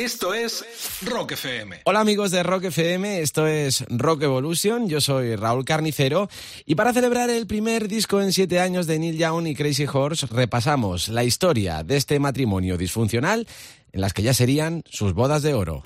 Esto es Rock FM. Hola amigos de Rock FM, esto es Rock Evolution, yo soy Raúl Carnicero y para celebrar el primer disco en siete años de Neil Young y Crazy Horse repasamos la historia de este matrimonio disfuncional en las que ya serían sus bodas de oro.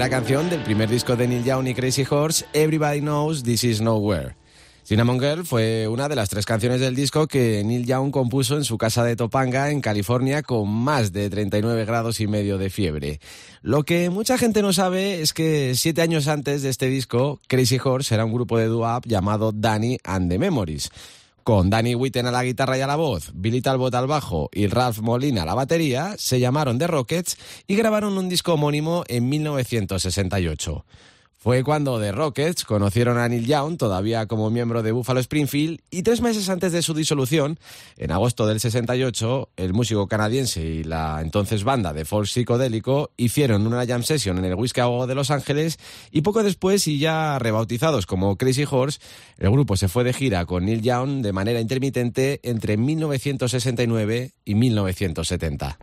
Primera canción del primer disco de Neil Young y Crazy Horse, Everybody Knows This Is Nowhere. Cinnamon Girl fue una de las tres canciones del disco que Neil Young compuso en su casa de Topanga, en California, con más de 39 grados y medio de fiebre. Lo que mucha gente no sabe es que siete años antes de este disco, Crazy Horse era un grupo de doo llamado Danny and the Memories con Danny Witten a la guitarra y a la voz, Billy Talbot al bajo y Ralph Molina a la batería, se llamaron The Rockets y grabaron un disco homónimo en 1968. Fue cuando The Rockets conocieron a Neil Young, todavía como miembro de Buffalo Springfield, y tres meses antes de su disolución, en agosto del 68, el músico canadiense y la entonces banda de folk psicodélico hicieron una jam session en el Whisky de Los Ángeles y poco después, y ya rebautizados como Crazy Horse, el grupo se fue de gira con Neil Young de manera intermitente entre 1969 y 1970.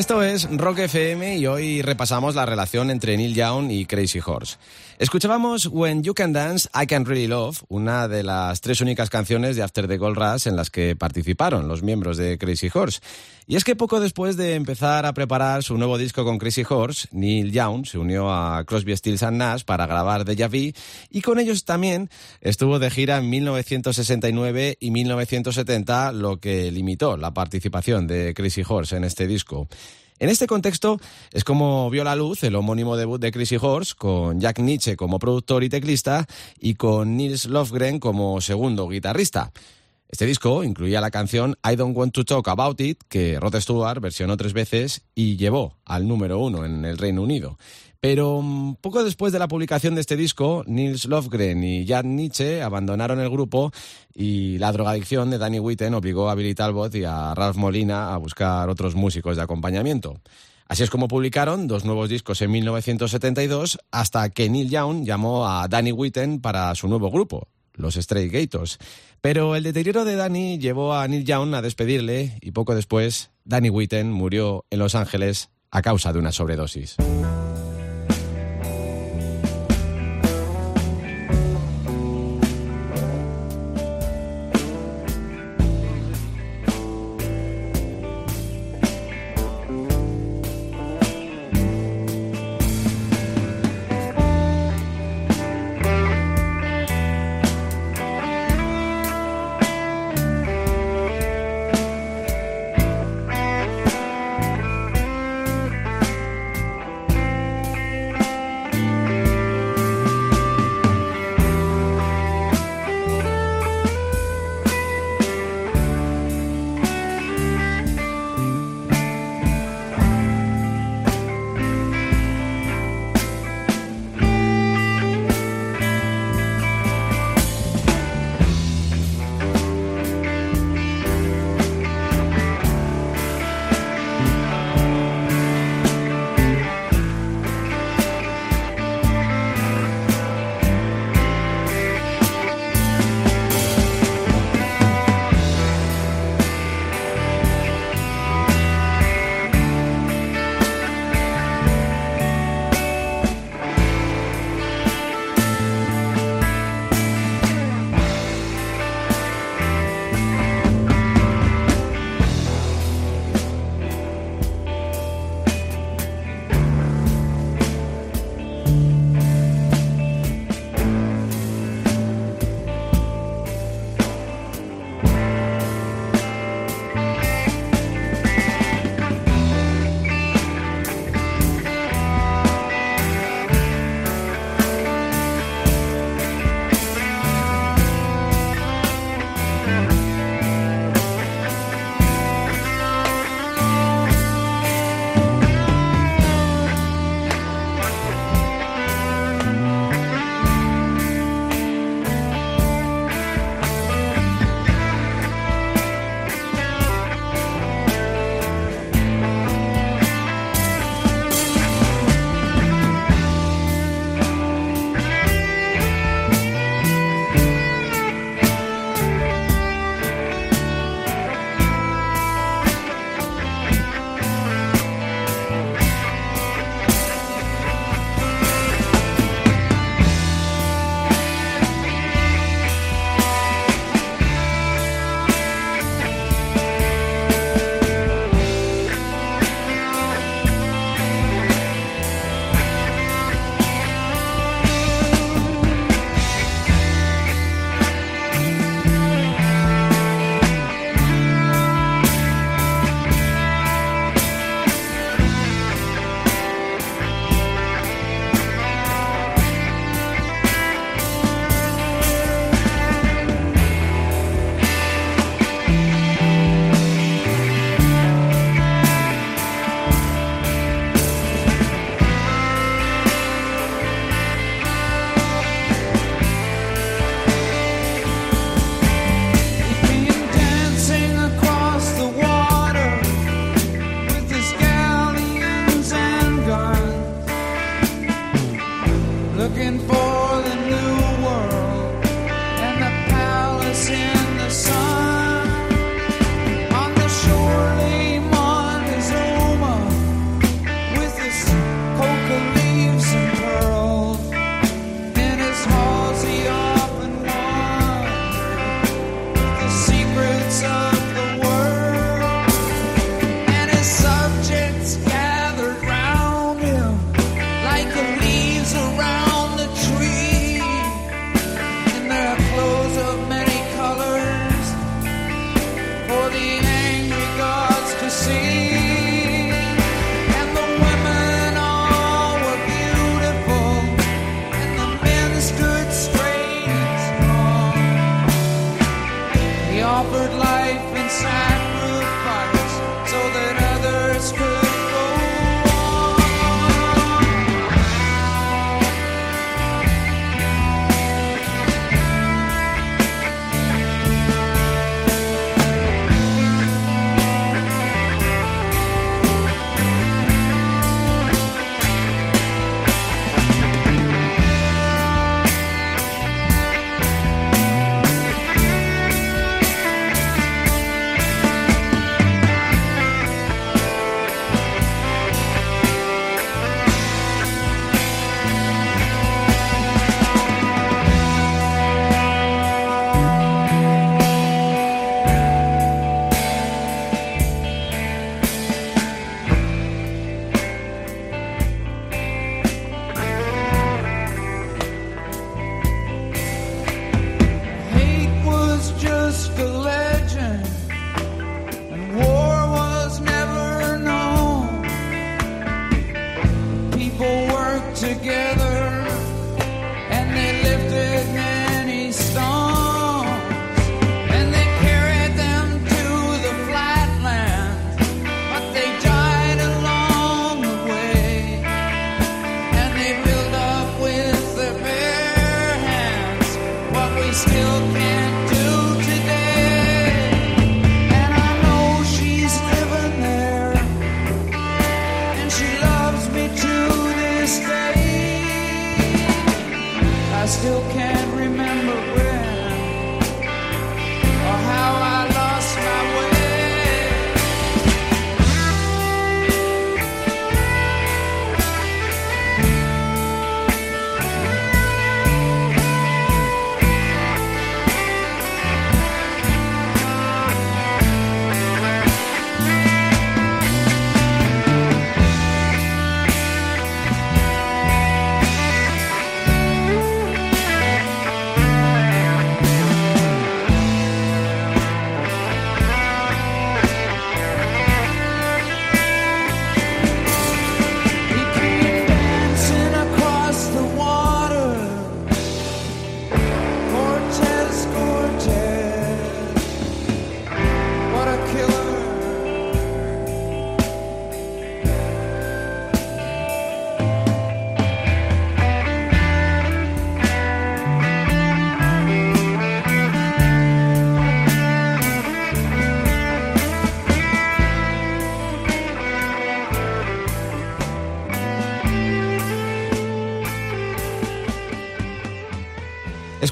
Es Rock FM y hoy repasamos la relación entre Neil Young y Crazy Horse. Escuchábamos When You Can Dance, I Can Really Love, una de las tres únicas canciones de After the Gold Rush en las que participaron los miembros de Crazy Horse. Y es que poco después de empezar a preparar su nuevo disco con Crazy Horse, Neil Young se unió a Crosby, Stills Nash para grabar Deja Vu y con ellos también estuvo de gira en 1969 y 1970, lo que limitó la participación de Crazy Horse en este disco. En este contexto es como vio la luz el homónimo debut de Crazy Horse, con Jack Nietzsche como productor y teclista y con Nils Lofgren como segundo guitarrista. Este disco incluía la canción I Don't Want to Talk About It, que Rod Stewart versionó tres veces y llevó al número uno en el Reino Unido. Pero mm, poco después de la publicación de este disco, Nils Lofgren y Jan Nietzsche abandonaron el grupo y la drogadicción de Danny Witten obligó a Billy Talbot y a Ralph Molina a buscar otros músicos de acompañamiento. Así es como publicaron dos nuevos discos en 1972 hasta que Neil Young llamó a Danny Witten para su nuevo grupo, los Stray Gators. Pero el deterioro de Danny llevó a Neil Young a despedirle y poco después Danny Witten murió en Los Ángeles a causa de una sobredosis.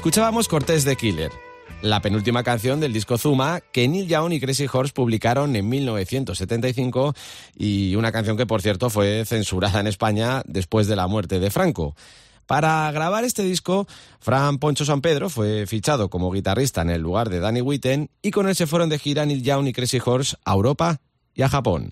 Escuchábamos Cortés de Killer, la penúltima canción del disco Zuma que Neil Young y Crazy Horse publicaron en 1975 y una canción que por cierto fue censurada en España después de la muerte de Franco. Para grabar este disco, Fran Poncho San Pedro fue fichado como guitarrista en el lugar de Danny Witten y con él se fueron de gira Neil Young y Crazy Horse a Europa y a Japón.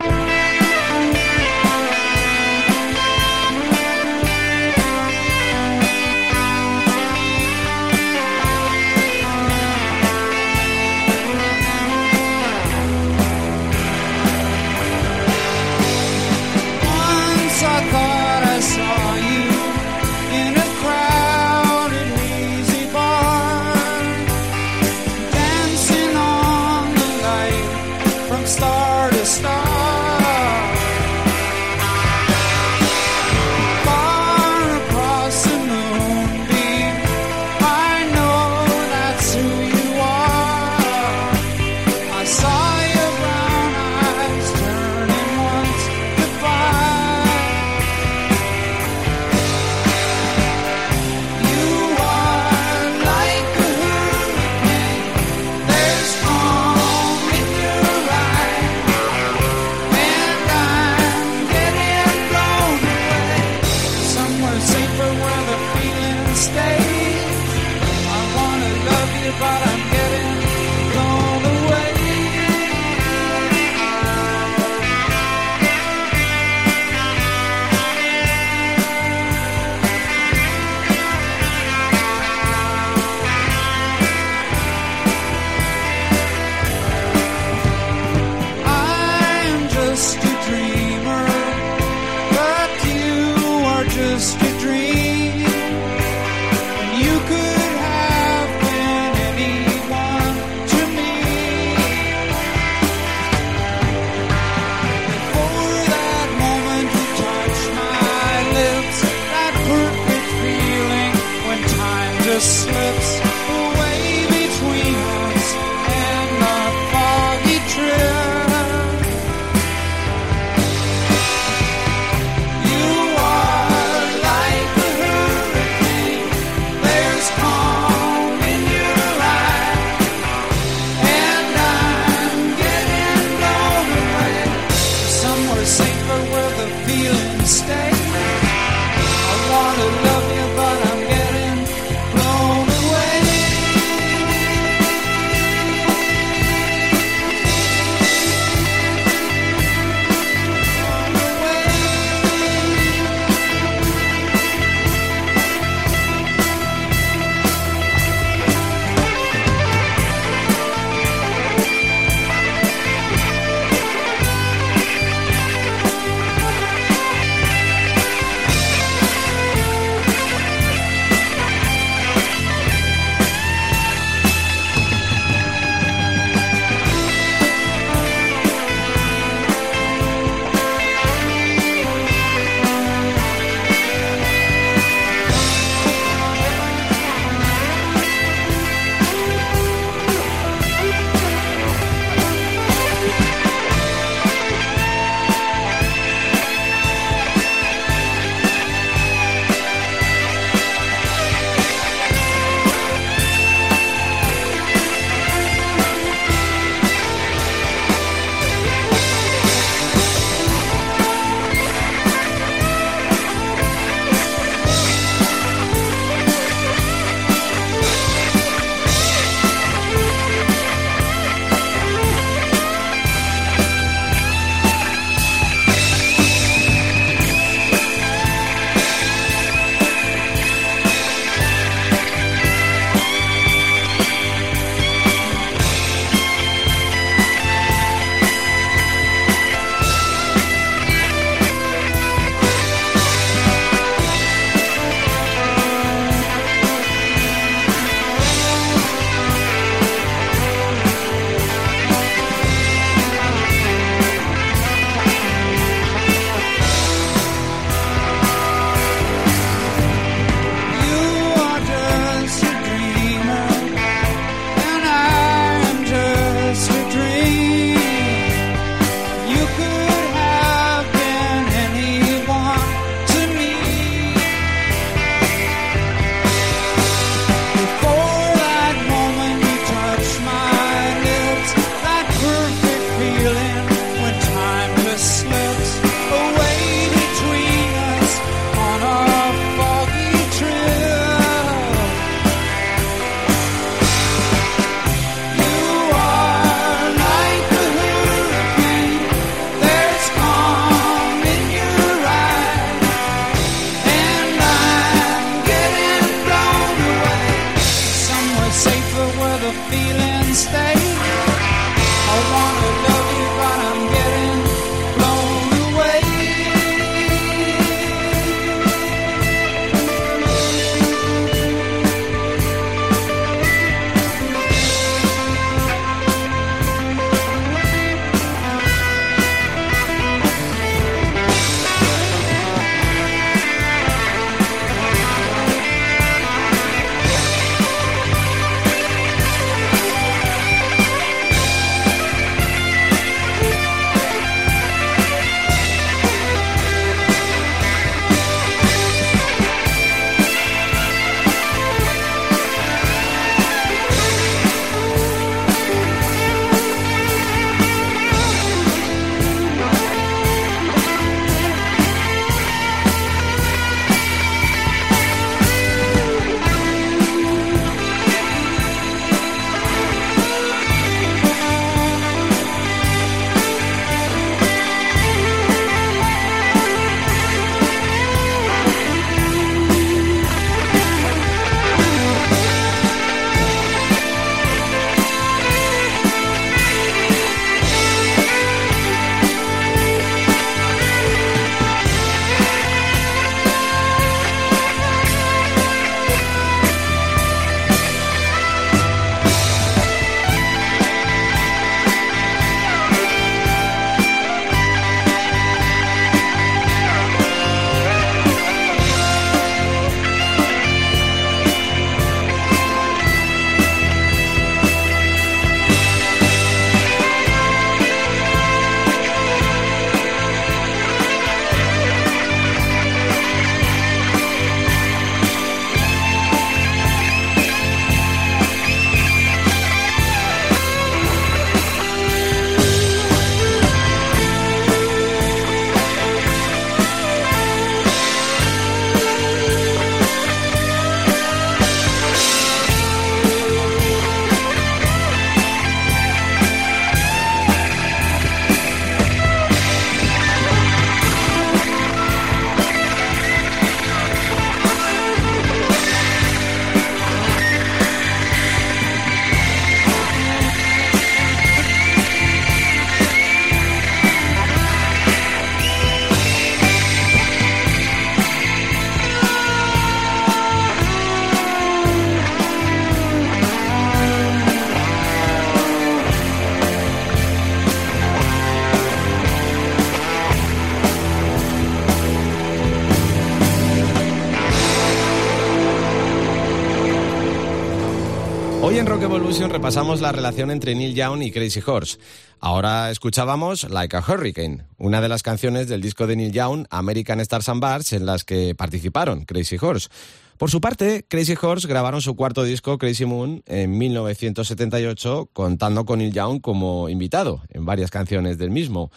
Evolution repasamos la relación entre Neil Young y Crazy Horse. Ahora escuchábamos Like a Hurricane, una de las canciones del disco de Neil Young, American Stars and Bars, en las que participaron Crazy Horse. Por su parte, Crazy Horse grabaron su cuarto disco, Crazy Moon, en 1978, contando con Neil Young como invitado en varias canciones del mismo.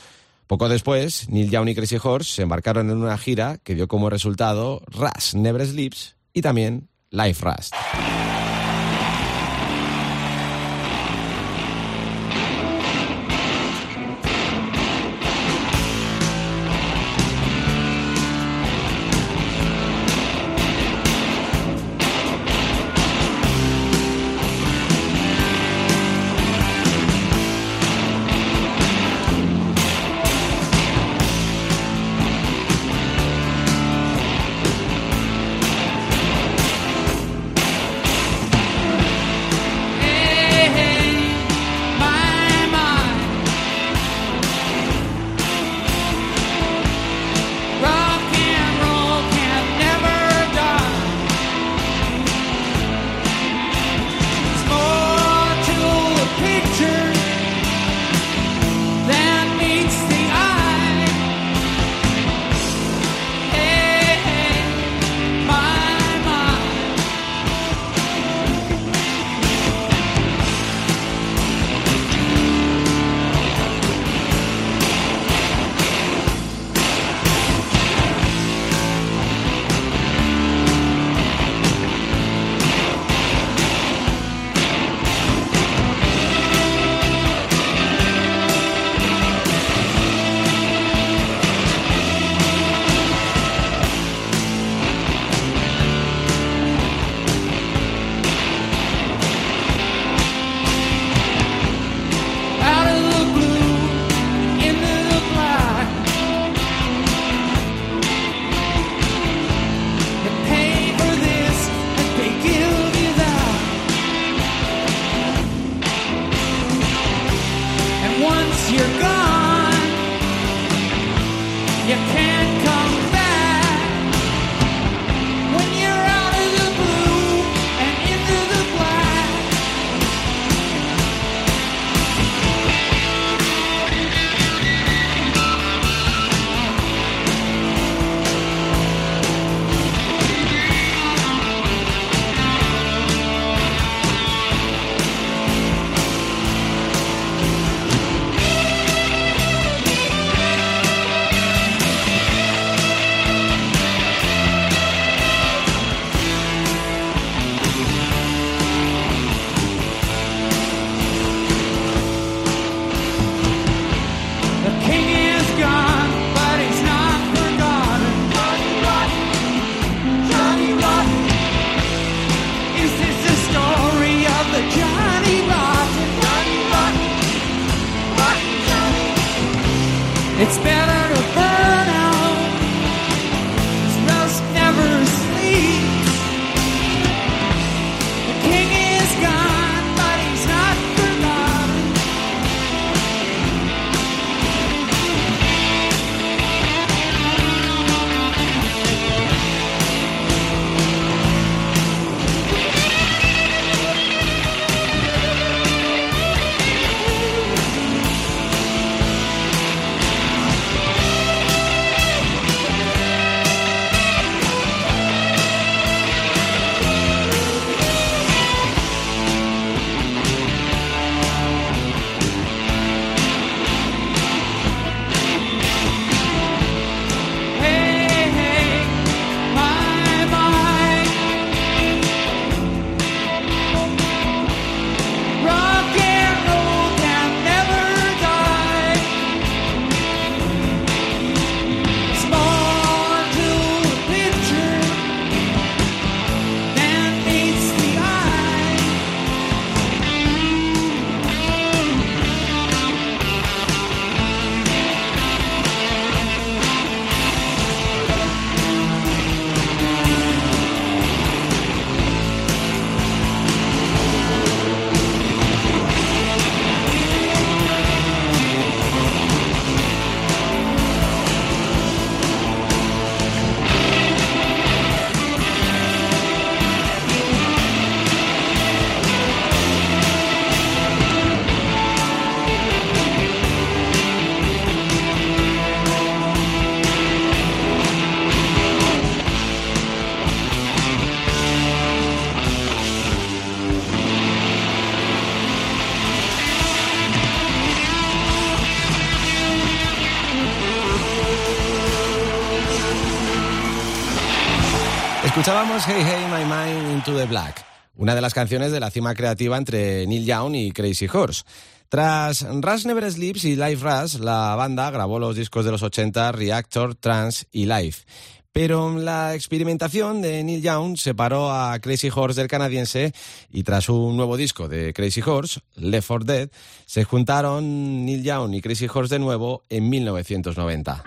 Poco después, Neil Young y Crazy Horse se embarcaron en una gira que dio como resultado Rush Never Sleeps y también Life Rust. Escuchábamos Hey Hey My Mind Into the Black, una de las canciones de la cima creativa entre Neil Young y Crazy Horse. Tras Rush Never Sleeps y Live Rush, la banda grabó los discos de los 80 Reactor, Trance y Live. Pero la experimentación de Neil Young separó a Crazy Horse del canadiense y tras un nuevo disco de Crazy Horse, Left 4 Dead, se juntaron Neil Young y Crazy Horse de nuevo en 1990.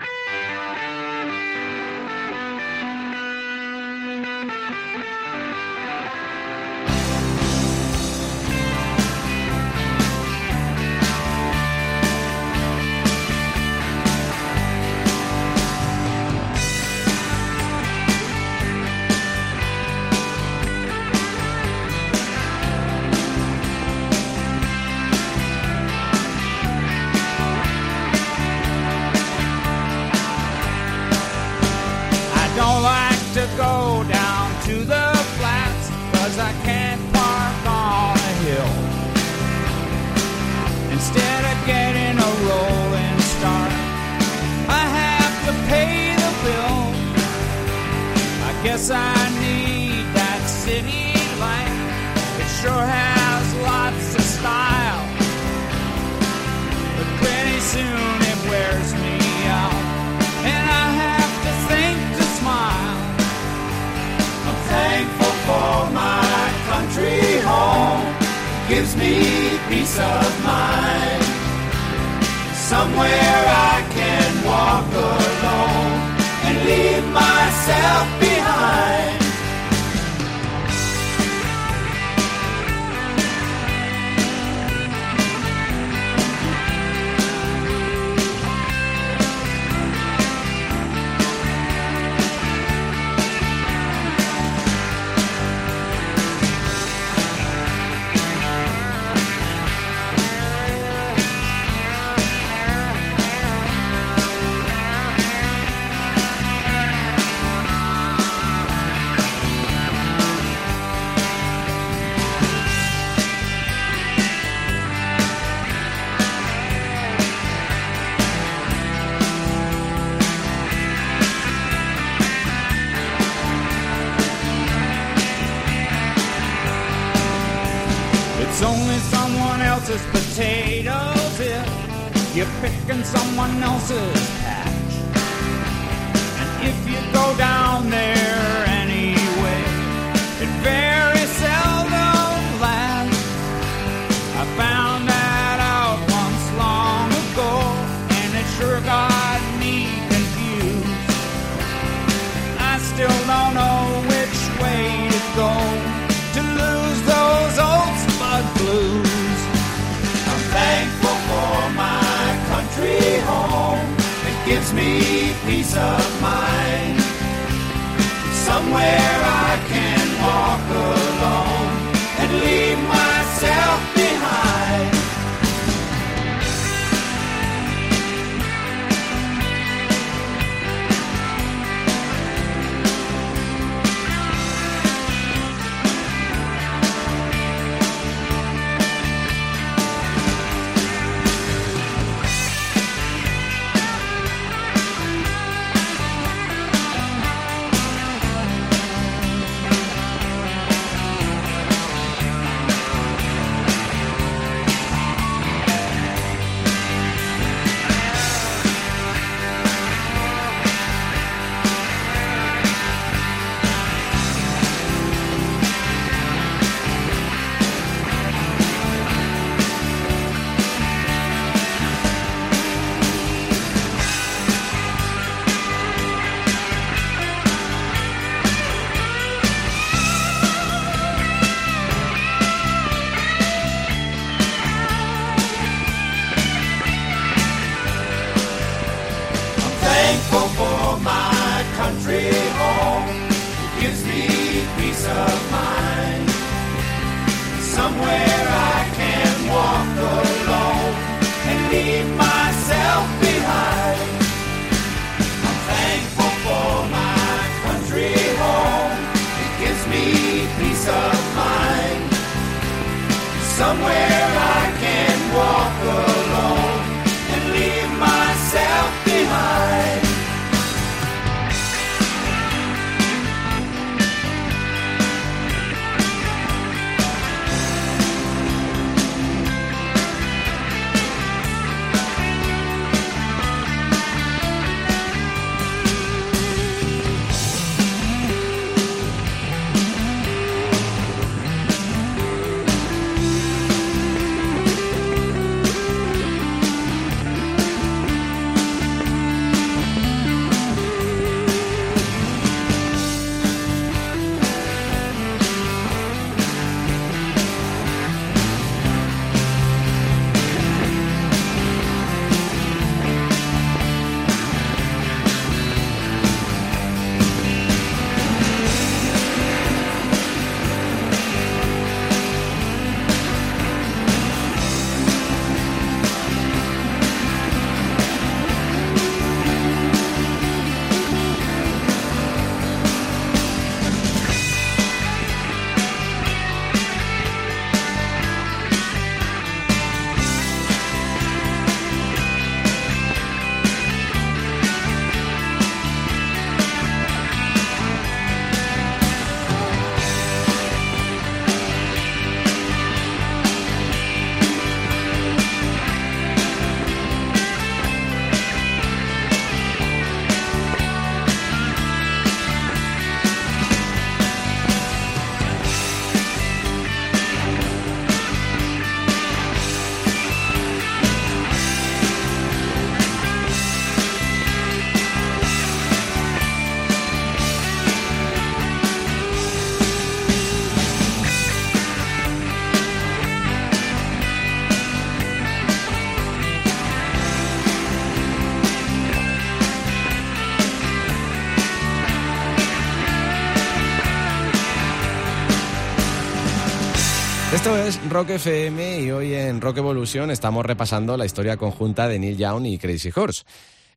Esto es Rock FM y hoy en Rock Evolution estamos repasando la historia conjunta de Neil Young y Crazy Horse.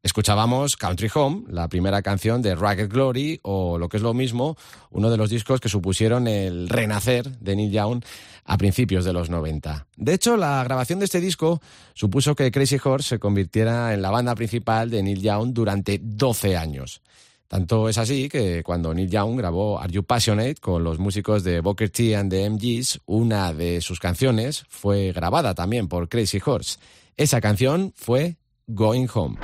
Escuchábamos Country Home, la primera canción de Ragged Glory, o lo que es lo mismo, uno de los discos que supusieron el renacer de Neil Young a principios de los 90. De hecho, la grabación de este disco supuso que Crazy Horse se convirtiera en la banda principal de Neil Young durante 12 años. Tanto es así que cuando Neil Young grabó Are You Passionate con los músicos de Booker T and the MGs, una de sus canciones fue grabada también por Crazy Horse. Esa canción fue Going Home.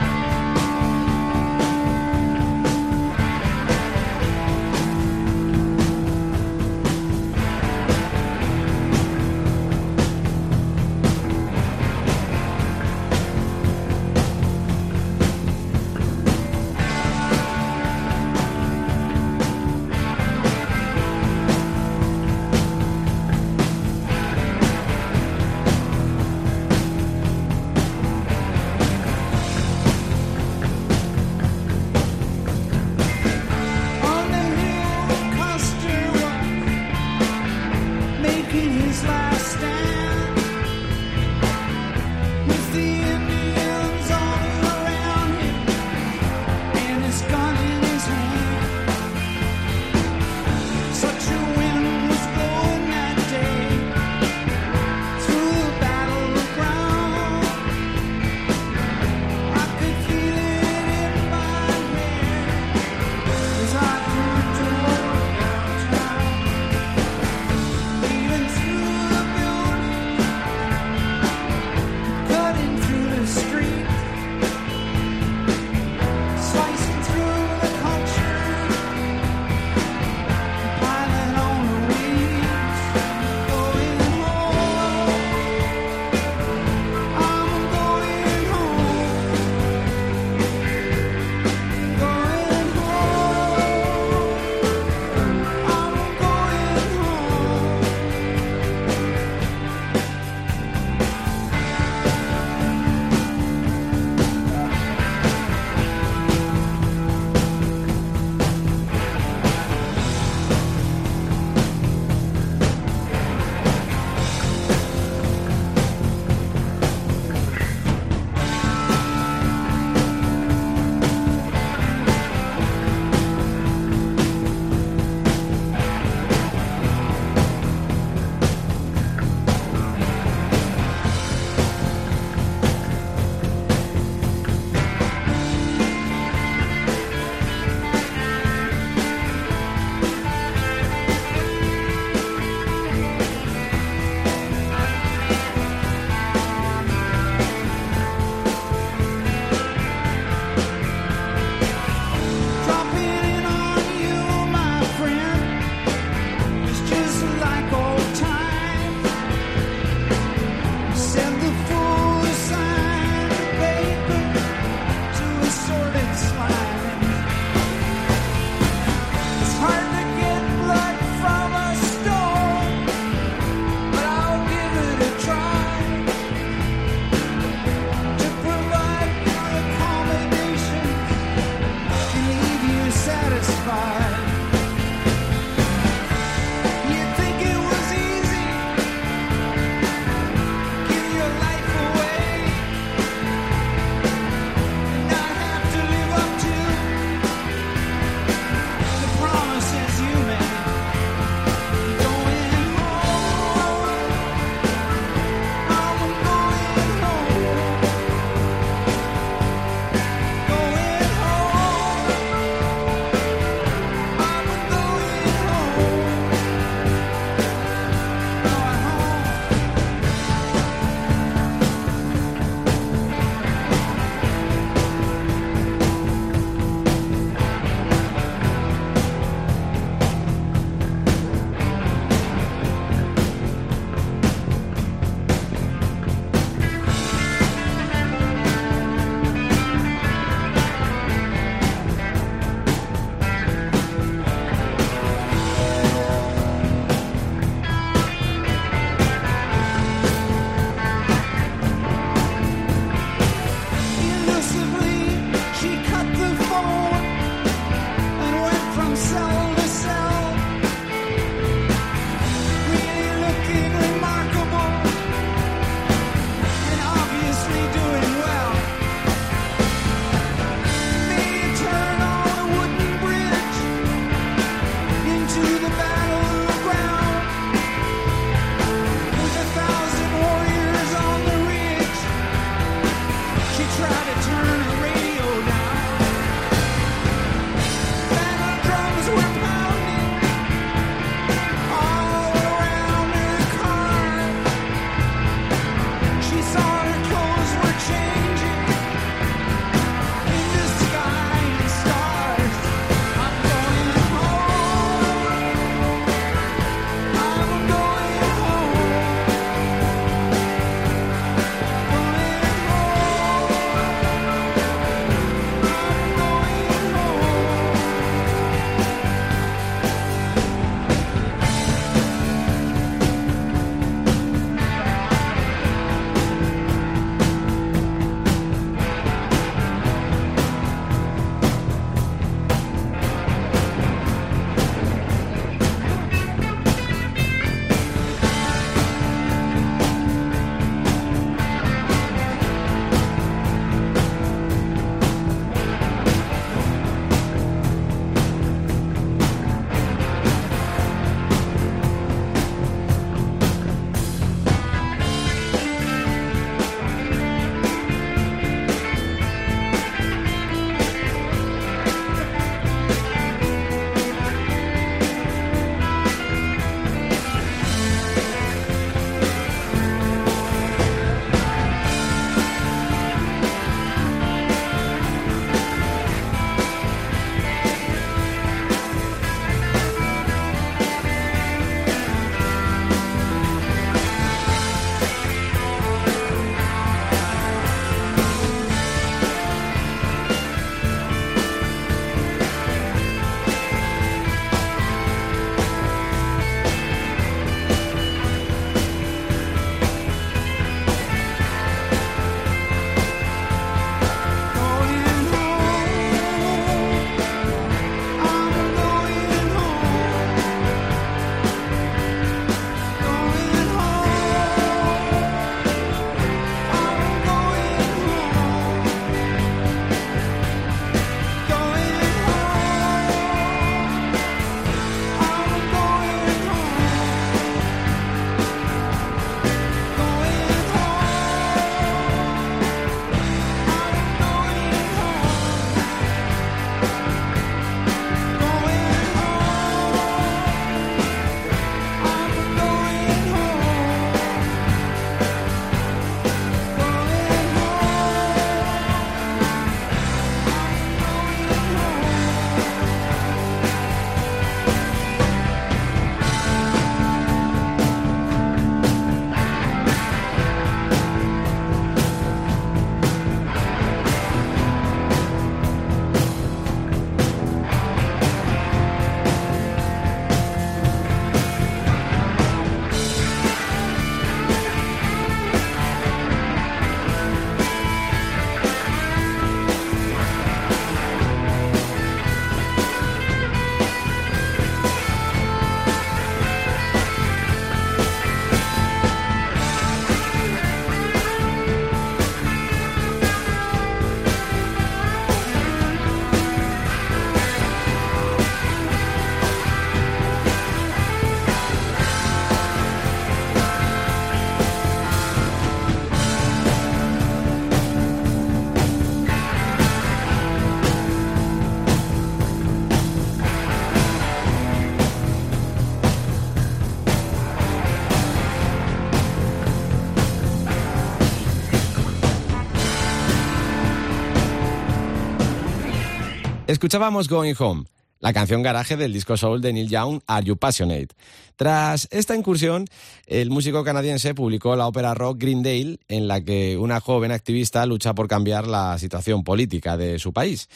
Escuchábamos Going Home, la canción garaje del disco soul de Neil Young, Are You Passionate? Tras esta incursión, el músico canadiense publicó la ópera rock Greendale, en la que una joven activista lucha por cambiar la situación política de su país.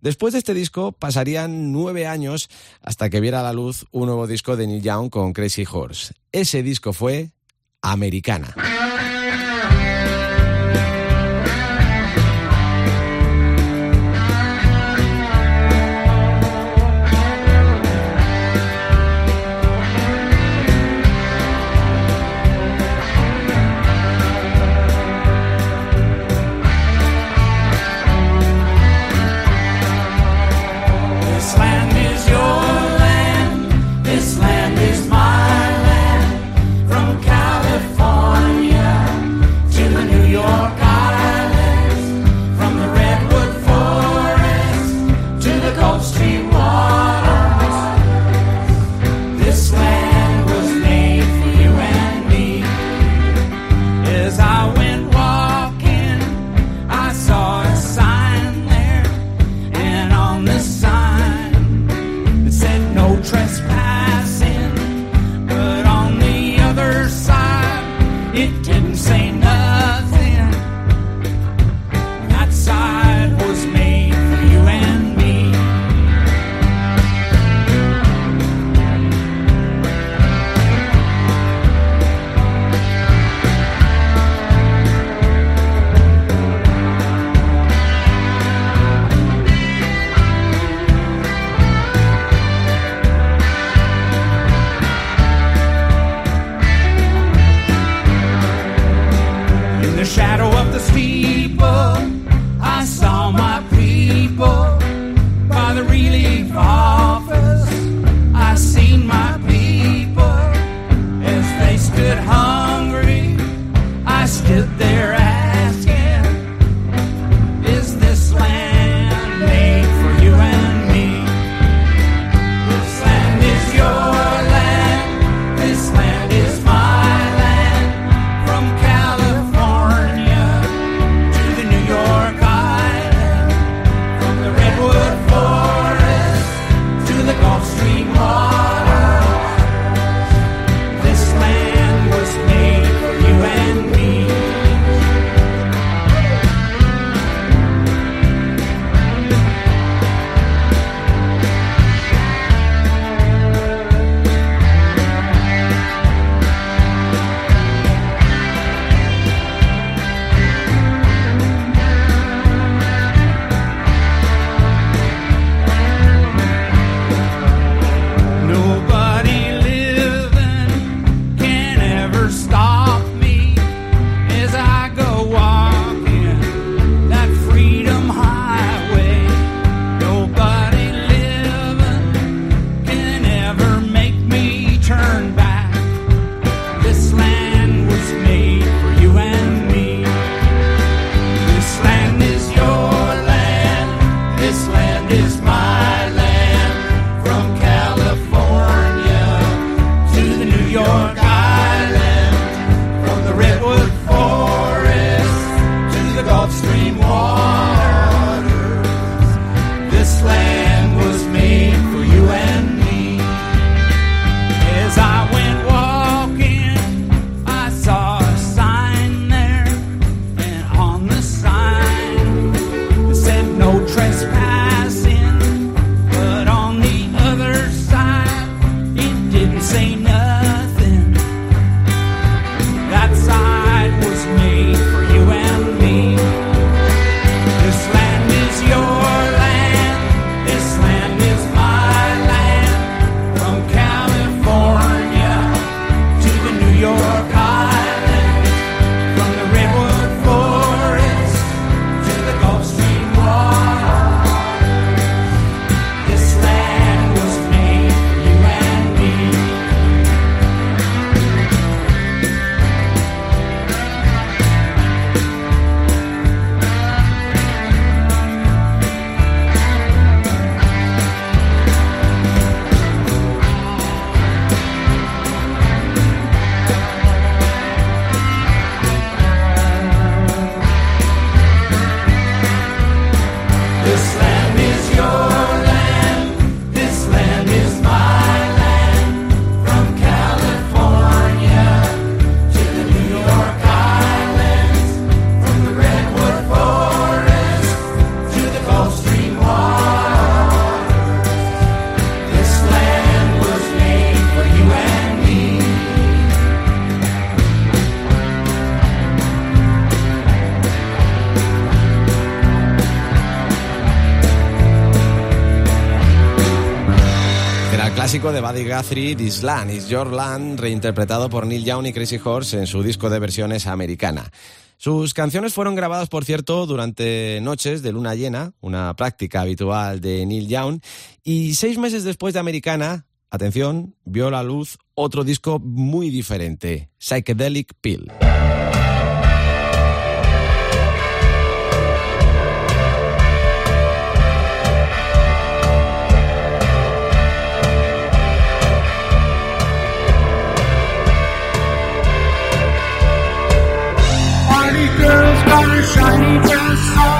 Después de este disco pasarían nueve años hasta que viera a la luz un nuevo disco de Neil Young con Crazy Horse. Ese disco fue Americana. De Buddy Guthrie, This Land is Your Land, reinterpretado por Neil Young y Crazy Horse en su disco de versiones americana. Sus canciones fueron grabadas, por cierto, durante noches de luna llena, una práctica habitual de Neil Young, y seis meses después de Americana, atención, vio la luz otro disco muy diferente, Psychedelic Pill. Shiny dress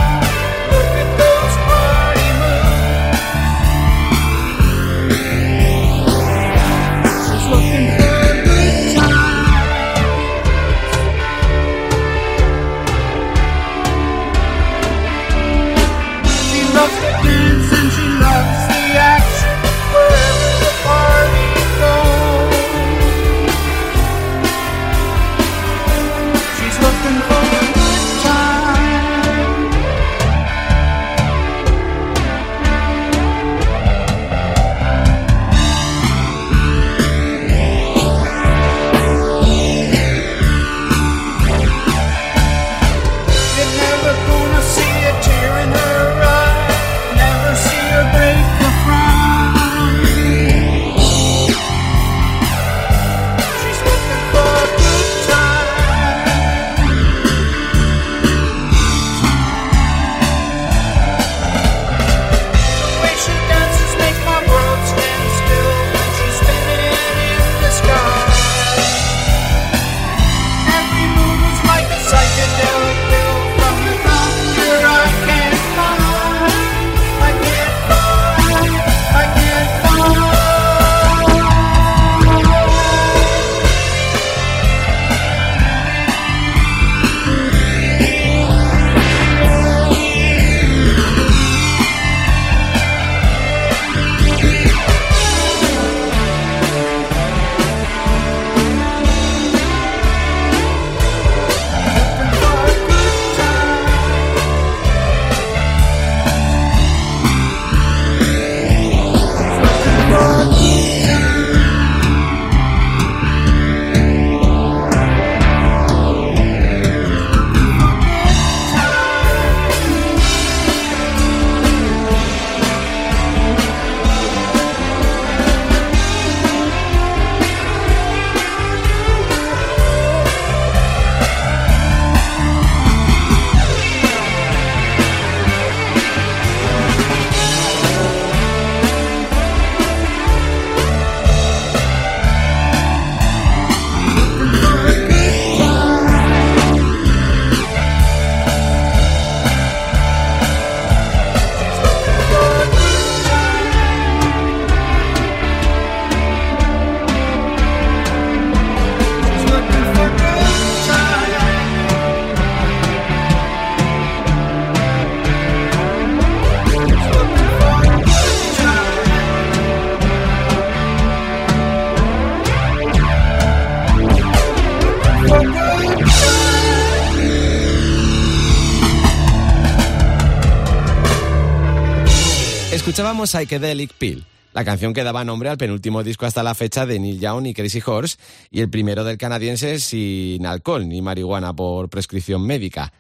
Psychedelic Pill, la canción que daba nombre al penúltimo disco hasta la fecha de Neil Young y Crazy Horse y el primero del canadiense sin alcohol ni marihuana por prescripción médica.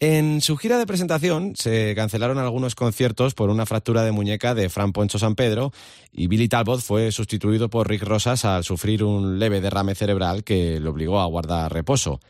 En su gira de presentación se cancelaron algunos conciertos por una fractura de muñeca de Fran Poncho San Pedro y Billy Talbot fue sustituido por Rick Rosas al sufrir un leve derrame cerebral que le obligó a guardar reposo.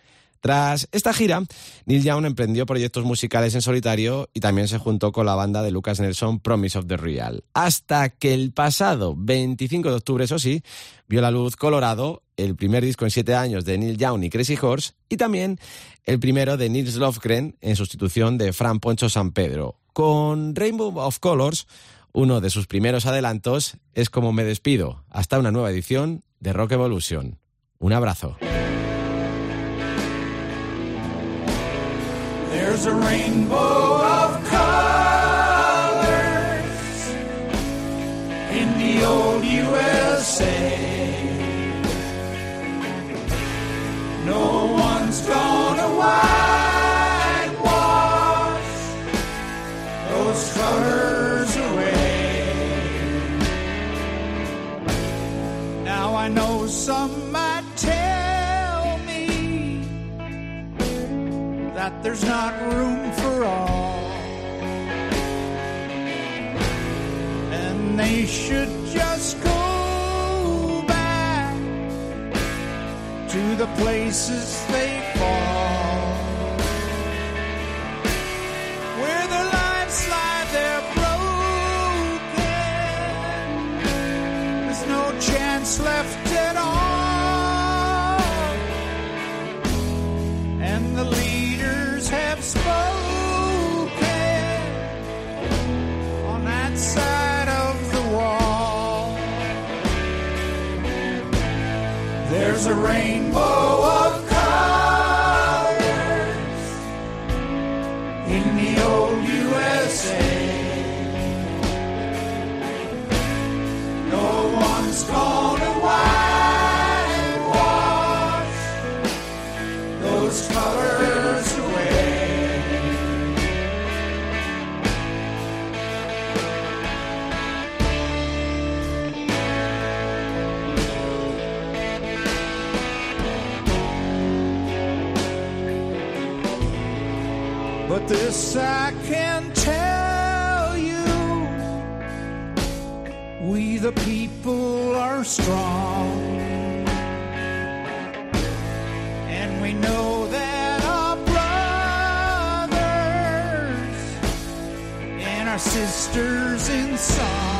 Tras esta gira, Neil Young emprendió proyectos musicales en solitario y también se juntó con la banda de Lucas Nelson Promise of the Real. Hasta que el pasado 25 de octubre, eso sí, vio la luz Colorado, el primer disco en siete años de Neil Young y Crazy Horse, y también el primero de Nils Lofgren en sustitución de Fran Poncho San Pedro. Con Rainbow of Colors, uno de sus primeros adelantos, es como me despido. Hasta una nueva edición de Rock Evolution. Un abrazo. There's a rainbow of colors in the old USA. No one's gonna whitewash those colors away. Now I know some that there's not room for all. And they should just go back to the places they fall. Where their lives lie, they're broken. There's no chance left spoken on that side of the wall. There's a rainbow of But this I can tell you we the people are strong. And we know that our brothers and our sisters in song